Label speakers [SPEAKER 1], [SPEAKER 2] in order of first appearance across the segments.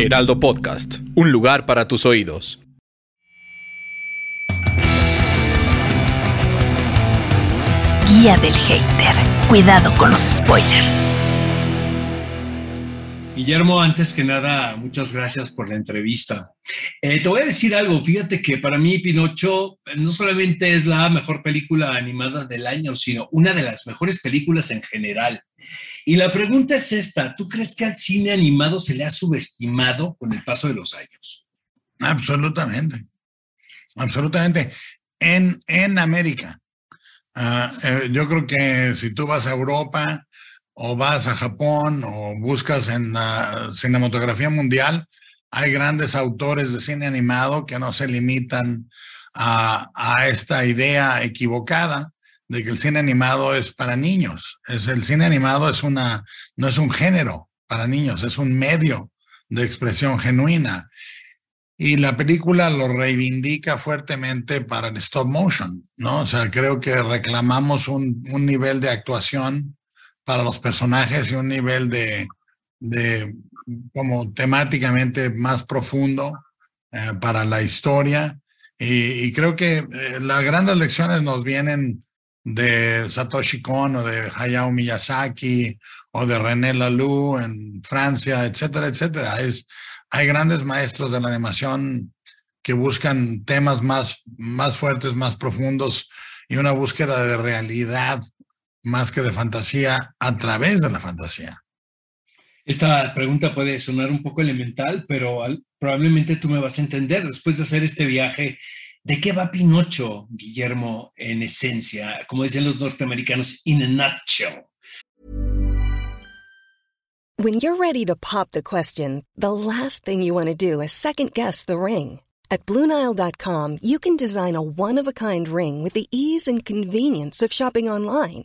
[SPEAKER 1] Heraldo Podcast, un lugar para tus oídos.
[SPEAKER 2] Guía del hater. Cuidado con los spoilers.
[SPEAKER 3] Guillermo, antes que nada, muchas gracias por la entrevista. Eh, te voy a decir algo, fíjate que para mí Pinocho no solamente es la mejor película animada del año, sino una de las mejores películas en general. Y la pregunta es esta, ¿tú crees que al cine animado se le ha subestimado con el paso de los años?
[SPEAKER 4] Absolutamente, absolutamente. En, en América. Ah, eh, yo creo que si tú vas a Europa o vas a Japón o buscas en la cinematografía mundial, hay grandes autores de cine animado que no se limitan a, a esta idea equivocada de que el cine animado es para niños. Es, el cine animado es una, no es un género para niños, es un medio de expresión genuina. Y la película lo reivindica fuertemente para el stop motion, ¿no? O sea, creo que reclamamos un, un nivel de actuación para los personajes y un nivel de, de como temáticamente más profundo eh, para la historia. Y, y creo que eh, las grandes lecciones nos vienen de Satoshi Kon o de Hayao Miyazaki o de René Laloux en Francia, etcétera, etcétera. Es, hay grandes maestros de la animación que buscan temas más, más fuertes, más profundos y una búsqueda de realidad más que de fantasía a través de la fantasía.
[SPEAKER 3] Esta pregunta puede sonar un poco elemental, pero al, probablemente tú me vas a entender después de hacer este viaje ¿De qué va Pinocho, Guillermo, en esencia? Como dicen los norteamericanos, in a nutshell.
[SPEAKER 5] When you're ready to pop the question, the last thing you want to do is second guess the ring. At Bluenile.com, you can design a one-of-a-kind ring with the ease and convenience of shopping online.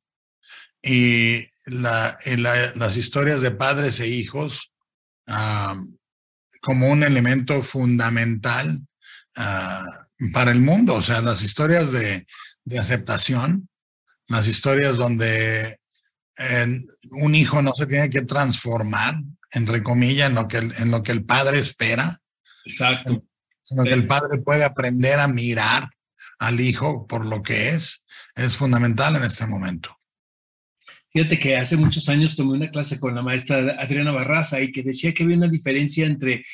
[SPEAKER 4] y, la, y la, las historias de padres e hijos um, como un elemento fundamental uh, para el mundo. O sea, las historias de, de aceptación, las historias donde eh, un hijo no se tiene que transformar, entre comillas, en lo que el, en lo que el padre espera.
[SPEAKER 3] Exacto.
[SPEAKER 4] Sino que el padre puede aprender a mirar al hijo por lo que es, es fundamental en este momento.
[SPEAKER 3] Fíjate que hace muchos años tomé una clase con la maestra Adriana Barraza y que decía que había una diferencia entre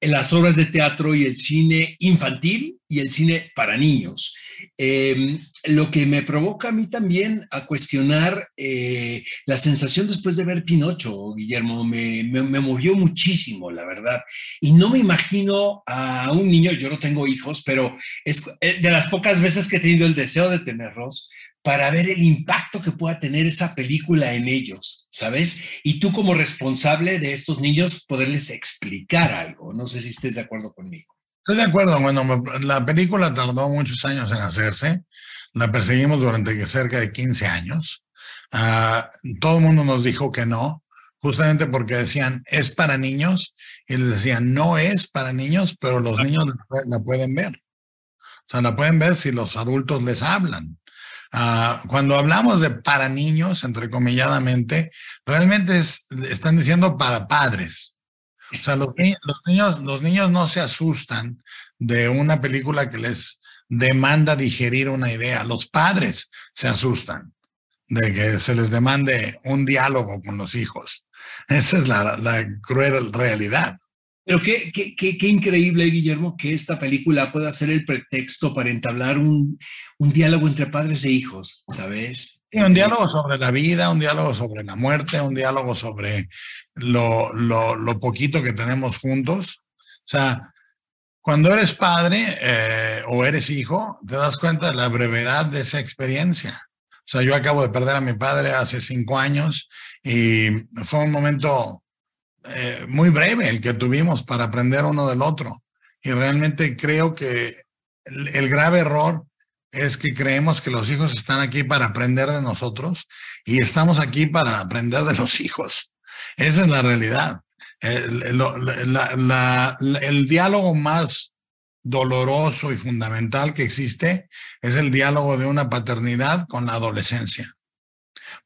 [SPEAKER 3] las obras de teatro y el cine infantil y el cine para niños. Eh, lo que me provoca a mí también a cuestionar eh, la sensación después de ver Pinocho, Guillermo, me, me, me, movió muchísimo, la verdad. Y no me imagino a un niño, yo no tengo hijos, pero es eh, de las pocas veces que he tenido el deseo de tenerlos, para ver el impacto que pueda tener esa película en ellos, ¿sabes? Y tú como responsable de estos niños, poderles explicar algo. No sé si estés de acuerdo conmigo.
[SPEAKER 4] Estoy de acuerdo. Bueno, la película tardó muchos años en hacerse. La perseguimos durante cerca de 15 años. Uh, todo el mundo nos dijo que no, justamente porque decían, es para niños. Y les decían, no es para niños, pero los niños la, la pueden ver. O sea, la pueden ver si los adultos les hablan. Uh, cuando hablamos de para niños, entrecomilladamente, realmente es, están diciendo para padres. O sea, los, los, niños, los niños no se asustan de una película que les demanda digerir una idea. Los padres se asustan de que se les demande un diálogo con los hijos. Esa es la, la cruel realidad.
[SPEAKER 3] Pero qué, qué, qué, qué, increíble, Guillermo, que esta película pueda ser el pretexto para entablar un, un diálogo entre padres e hijos, ¿sabes?
[SPEAKER 4] Sí, un diálogo sobre la vida, un diálogo sobre la muerte, un diálogo sobre lo, lo, lo poquito que tenemos juntos. O sea, cuando eres padre eh, o eres hijo, te das cuenta de la brevedad de esa experiencia. O sea, yo acabo de perder a mi padre hace cinco años y fue un momento eh, muy breve el que tuvimos para aprender uno del otro. Y realmente creo que el, el grave error es que creemos que los hijos están aquí para aprender de nosotros y estamos aquí para aprender de los hijos. Esa es la realidad. El, el diálogo más doloroso y fundamental que existe es el diálogo de una paternidad con la adolescencia.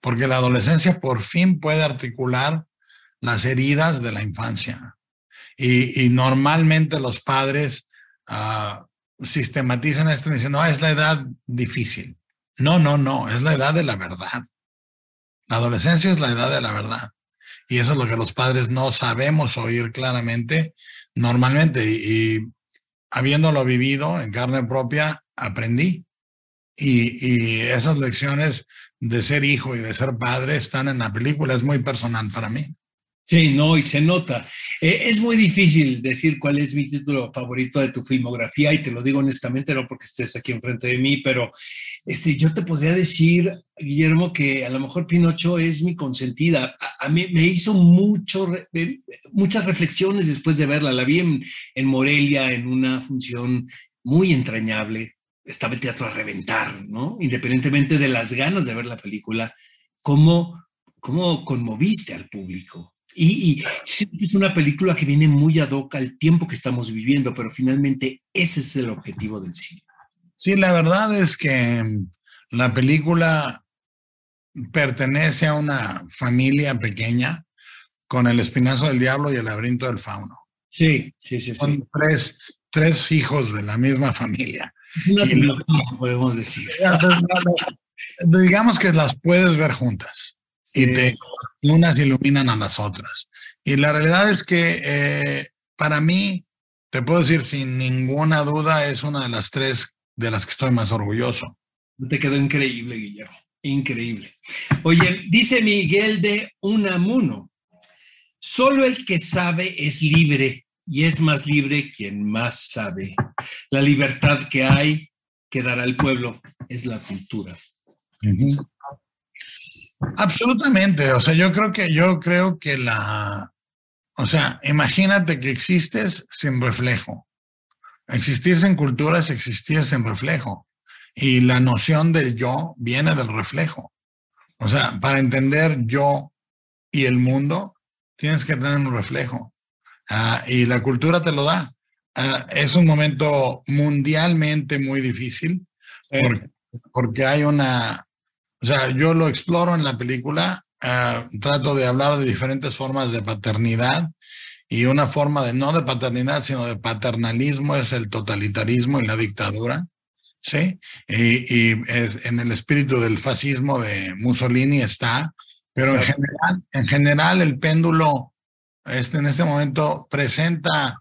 [SPEAKER 4] Porque la adolescencia por fin puede articular las heridas de la infancia. Y, y normalmente los padres ah, sistematizan esto y dicen, no, es la edad difícil. No, no, no, es la edad de la verdad. La adolescencia es la edad de la verdad. Y eso es lo que los padres no sabemos oír claramente normalmente. Y, y habiéndolo vivido en carne propia, aprendí. Y, y esas lecciones de ser hijo y de ser padre están en la película. Es muy personal para mí.
[SPEAKER 3] Sí, no, y se nota. Eh, es muy difícil decir cuál es mi título favorito de tu filmografía, y te lo digo honestamente, no porque estés aquí enfrente de mí, pero este, yo te podría decir, Guillermo, que a lo mejor Pinocho es mi consentida. A, mí me hizo mucho, muchas reflexiones después de verla. La vi en, en Morelia en una función muy entrañable. Estaba el teatro a reventar, ¿no? Independientemente de las ganas de ver la película, cómo, cómo conmoviste al público. Y, es una película que viene muy ad hoc al tiempo que estamos viviendo, pero finalmente ese es el objetivo del cine.
[SPEAKER 4] Sí, la verdad es que la película pertenece a una familia pequeña con el espinazo del diablo y el laberinto del fauno.
[SPEAKER 3] Sí, sí, sí. sí.
[SPEAKER 4] Son tres, tres hijos de la misma familia.
[SPEAKER 3] Una trilogía, podemos decir.
[SPEAKER 4] Digamos que las puedes ver juntas y te, unas iluminan a las otras. Y la realidad es que eh, para mí, te puedo decir sin ninguna duda, es una de las tres de las que estoy más orgulloso.
[SPEAKER 3] Te quedó increíble, Guillermo. Increíble. Oye, dice Miguel de Unamuno, solo el que sabe es libre y es más libre quien más sabe. La libertad que hay que dará el pueblo es la cultura.
[SPEAKER 4] Absolutamente, o sea, yo creo que yo creo que la o sea, imagínate que existes sin reflejo. Existir sin cultura es existir sin reflejo. Y la noción del yo viene del reflejo. O sea, para entender yo y el mundo, tienes que tener un reflejo. Ah, y la cultura te lo da. Ah, es un momento mundialmente muy difícil porque, porque hay una, o sea, yo lo exploro en la película, ah, trato de hablar de diferentes formas de paternidad y una forma de no de paternidad, sino de paternalismo es el totalitarismo y la dictadura, ¿sí? Y, y es- en el espíritu del fascismo de Mussolini está, pero en general, en general el péndulo este, en este momento presenta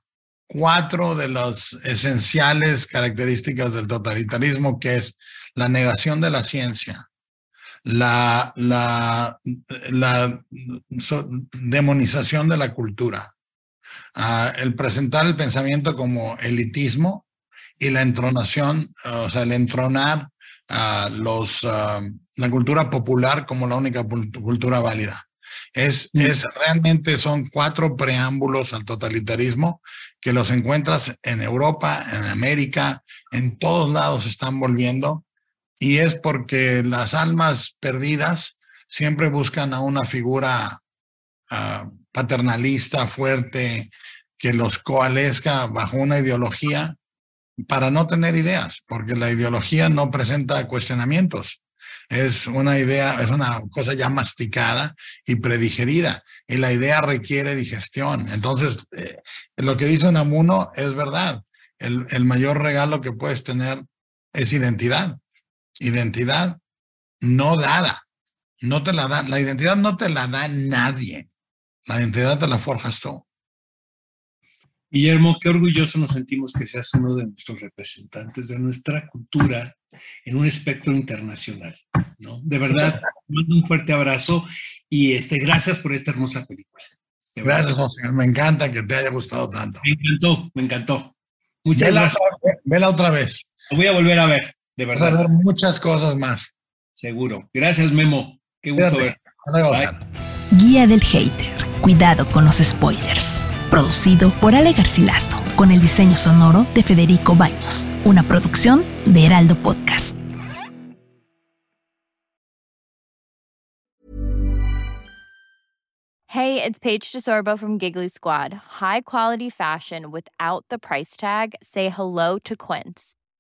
[SPEAKER 4] cuatro de las esenciales características del totalitarismo, que es la negación de la ciencia, la, la, la demonización de la cultura, ah, el presentar el pensamiento como elitismo y la entronación, o sea, el entronar a los, ah, la cultura popular como la única cultura válida. Es,
[SPEAKER 3] Mm.
[SPEAKER 4] es realmente son cuatro preámbulos al totalitarismo que los encuentras en Europa, en América, en todos lados están volviendo y es porque las almas perdidas siempre buscan a una figura ah, paternalista fuerte que los coalesca bajo una ideología para no tener ideas, porque la ideología no presenta cuestionamientos. Es una idea, es una cosa ya masticada y predigerida, y la idea requiere digestión. Entonces, eh, lo que dice Namuno es verdad. El, el mayor regalo que puedes tener es identidad. Identidad no dada. No te la dan. La identidad no te la da nadie. La identidad te la forjas tú.
[SPEAKER 3] Guillermo, qué orgulloso nos sentimos que seas uno de nuestros representantes de nuestra cultura en un espectro internacional, ¿no? De verdad, mando un fuerte abrazo y este, gracias por esta hermosa película. De verdad.
[SPEAKER 4] Gracias, José. Me encanta que te haya gustado tanto.
[SPEAKER 3] Me encantó, me encantó. Muchas
[SPEAKER 4] Vela,
[SPEAKER 3] gracias.
[SPEAKER 4] otra- vela otra vez.
[SPEAKER 3] La voy a volver a ver, de
[SPEAKER 4] Vas a
[SPEAKER 3] verdad,
[SPEAKER 4] ver muchas cosas más.
[SPEAKER 3] seguro. Gracias, Memo. Qué gusto
[SPEAKER 4] Cuídate.
[SPEAKER 3] ver.
[SPEAKER 4] Hasta luego,
[SPEAKER 3] Bye.
[SPEAKER 4] Oscar.
[SPEAKER 2] Guía del hater. Cuidado con los spoilers. Producido por Ale Garcilaso, con el diseño sonoro de Federico Baños. Una producción de Heraldo Podcast.
[SPEAKER 6] Hey, it's Paige DeSorbo from Giggly Squad. High quality fashion without the price tag? Say hello to Quince.